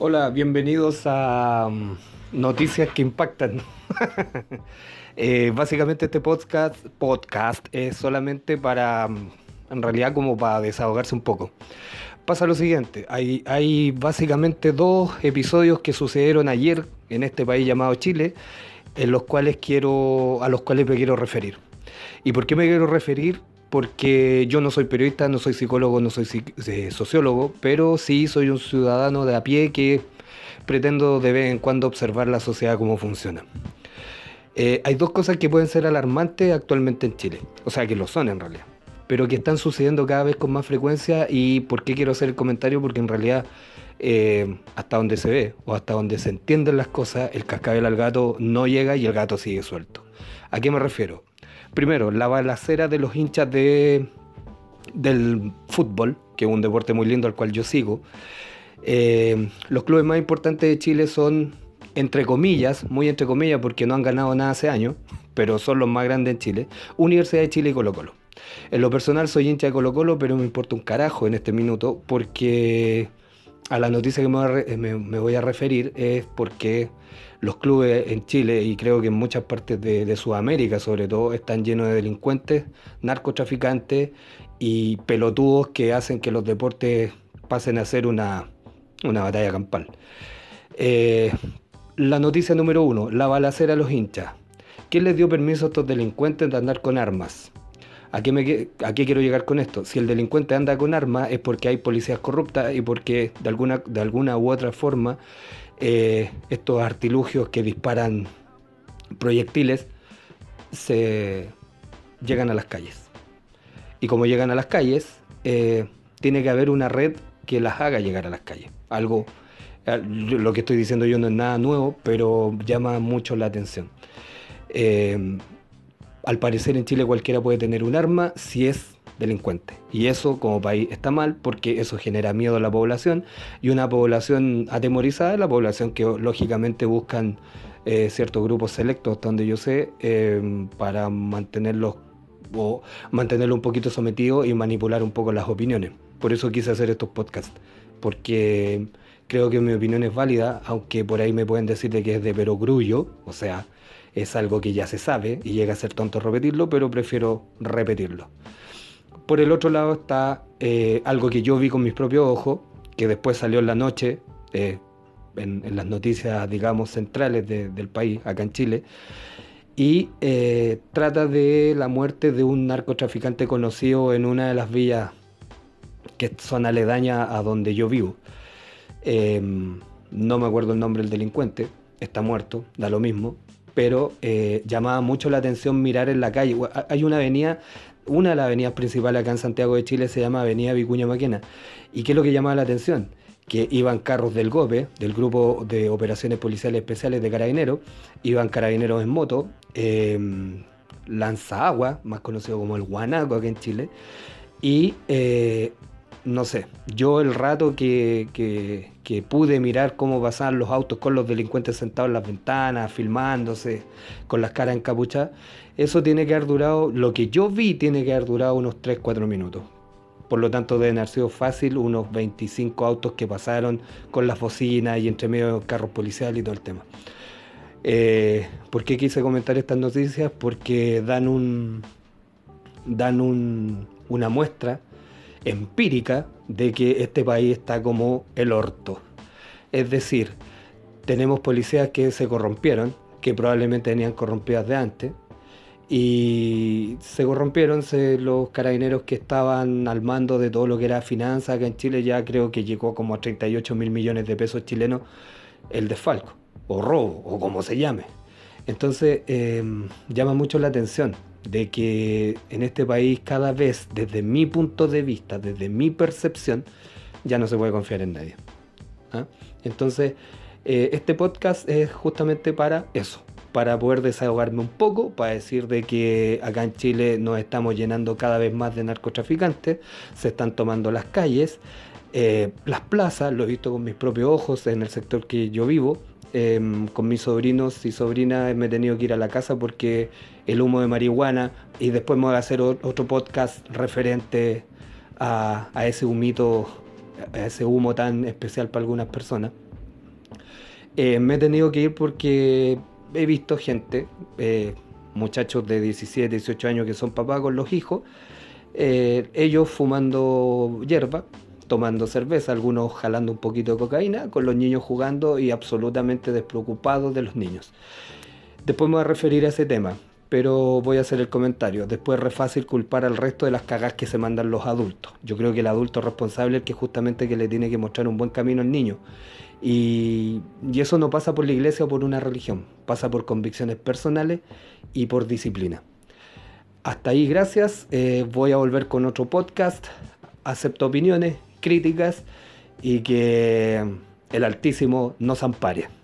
Hola, bienvenidos a um, Noticias que Impactan. eh, básicamente este podcast, podcast es solamente para, um, en realidad como para desahogarse un poco. Pasa lo siguiente, hay, hay básicamente dos episodios que sucedieron ayer en este país llamado Chile, en los cuales quiero, a los cuales me quiero referir. ¿Y por qué me quiero referir? Porque yo no soy periodista, no soy psicólogo, no soy eh, sociólogo, pero sí soy un ciudadano de a pie que pretendo de vez en cuando observar la sociedad cómo funciona. Eh, hay dos cosas que pueden ser alarmantes actualmente en Chile, o sea que lo son en realidad, pero que están sucediendo cada vez con más frecuencia y por qué quiero hacer el comentario, porque en realidad eh, hasta donde se ve o hasta donde se entienden las cosas, el cascabel al gato no llega y el gato sigue suelto. ¿A qué me refiero? Primero, la balacera de los hinchas de, del fútbol, que es un deporte muy lindo al cual yo sigo. Eh, los clubes más importantes de Chile son, entre comillas, muy entre comillas, porque no han ganado nada hace años, pero son los más grandes en Chile, Universidad de Chile y Colo Colo. En lo personal soy hincha de Colo Colo, pero me importa un carajo en este minuto, porque a la noticia que me voy a referir es porque los clubes en Chile y creo que en muchas partes de, Sudamérica sobre todo están llenos de delincuentes, narcotraficantes y pelotudos que hacen que los deportes pasen a ser una, batalla campal. Eh, la noticia número uno, la balacera a los hinchas. ¿Quién les dio permiso a estos delincuentes de andar con armas? ¿A qué, me, ¿A qué, quiero llegar con esto? Si el delincuente anda con armas es porque hay policías corruptas y porque de alguna, u otra forma eh, estos artilugios que disparan proyectiles se llegan a las calles. Y como llegan a las calles, eh, tiene que haber una red que las haga llegar a las calles. Algo, eh, lo que estoy diciendo yo no es nada nuevo, pero llama mucho la atención. Al parecer en Chile cualquiera puede tener un arma si es delincuentes. Y eso como país está mal porque eso genera miedo a la población y una población atemorizada es la población que lógicamente buscan eh, ciertos grupos selectos, donde yo sé, eh, para mantenerlos o mantenerlo un poquito sometido y manipular un poco las opiniones. Por eso quise hacer estos podcasts, porque creo que mi opinión es válida, aunque por ahí me pueden decir de que es de perogrullo, o sea, es algo que ya se sabe y llega a ser tonto repetirlo, pero prefiero repetirlo. Por el otro lado está eh, algo que yo vi con mis propios ojos, que después salió en la noche, eh, en, las noticias, digamos, centrales del país, acá en Chile, y eh, trata de la muerte de un narcotraficante conocido en una de las villas que son aledañas a donde yo vivo. Em, no me acuerdo el nombre del delincuente, está muerto, da lo mismo, pero llamaba mucho la atención mirar en la calle. Hay una avenida una de las avenidas principales acá en Santiago de Chile se llama Avenida Vicuña Maquena. ¿Y qué es lo que llamaba la atención? Que iban carros del GOPE, del Grupo de Operaciones Policiales Especiales de Carabineros, iban carabineros en moto, eh, lanza agua, más conocido como el guanaco acá en Chile, y eh, no sé, yo el rato que, que, pude mirar cómo pasaban los autos con los delincuentes sentados en las ventanas, filmándose, con las caras encapuchadas, eso tiene que haber durado, lo que yo vi tiene que haber durado unos 3-4 minutos. Por lo tanto, deben haber sido fácil unos 25 autos que pasaron con las bocinas y entre medio carros policiales y todo el tema. Eh, ¿Por qué quise comentar estas noticias? Porque dan un dan un, una muestra empírica de que este país está como el orto. Es decir, tenemos policías que se corrompieron, que probablemente tenían corrompidas de antes, y se corrompieron los carabineros que estaban al mando de todo lo que era finanzas acá en Chile, ya creo que llegó como a 38 mil millones de pesos chilenos el desfalco, o robo, o como se llame. Entonces, eh, llama mucho la atención de que en este país cada vez, desde mi punto de vista, desde mi percepción, ya no se puede confiar en nadie. ¿ah? Entonces, eh, este podcast es justamente para eso, para poder desahogarme un poco, para decir de que acá en Chile nos estamos llenando cada vez más de narcotraficantes, se están tomando las calles, eh, las plazas, lo he visto con mis propios ojos en el sector que yo vivo, Em, con mis sobrinos y sobrinas me he tenido que ir a la casa porque el humo de marihuana y después me voy a hacer otro podcast referente a, ese humito, ese humo tan especial para algunas personas. Eh, me he tenido que ir porque he visto gente, eh, muchachos de 17, 18 años que son papás con los hijos, eh, ellos fumando hierba, tomando cerveza, algunos jalando un poquito de cocaína, con los niños jugando y absolutamente despreocupados de los niños. Después me voy a referir a ese tema, pero voy a hacer el comentario. Después es re fácil culpar al resto de las cagas que se mandan los adultos. Yo creo que el adulto responsable es el que justamente le tiene que mostrar un buen camino al niño. Y, y eso no pasa por la iglesia o por una religión, pasa por convicciones personales y por disciplina. Hasta ahí, gracias. Eh, voy a volver con otro podcast. Acepto opiniones, críticas y que el Altísimo nos ampare.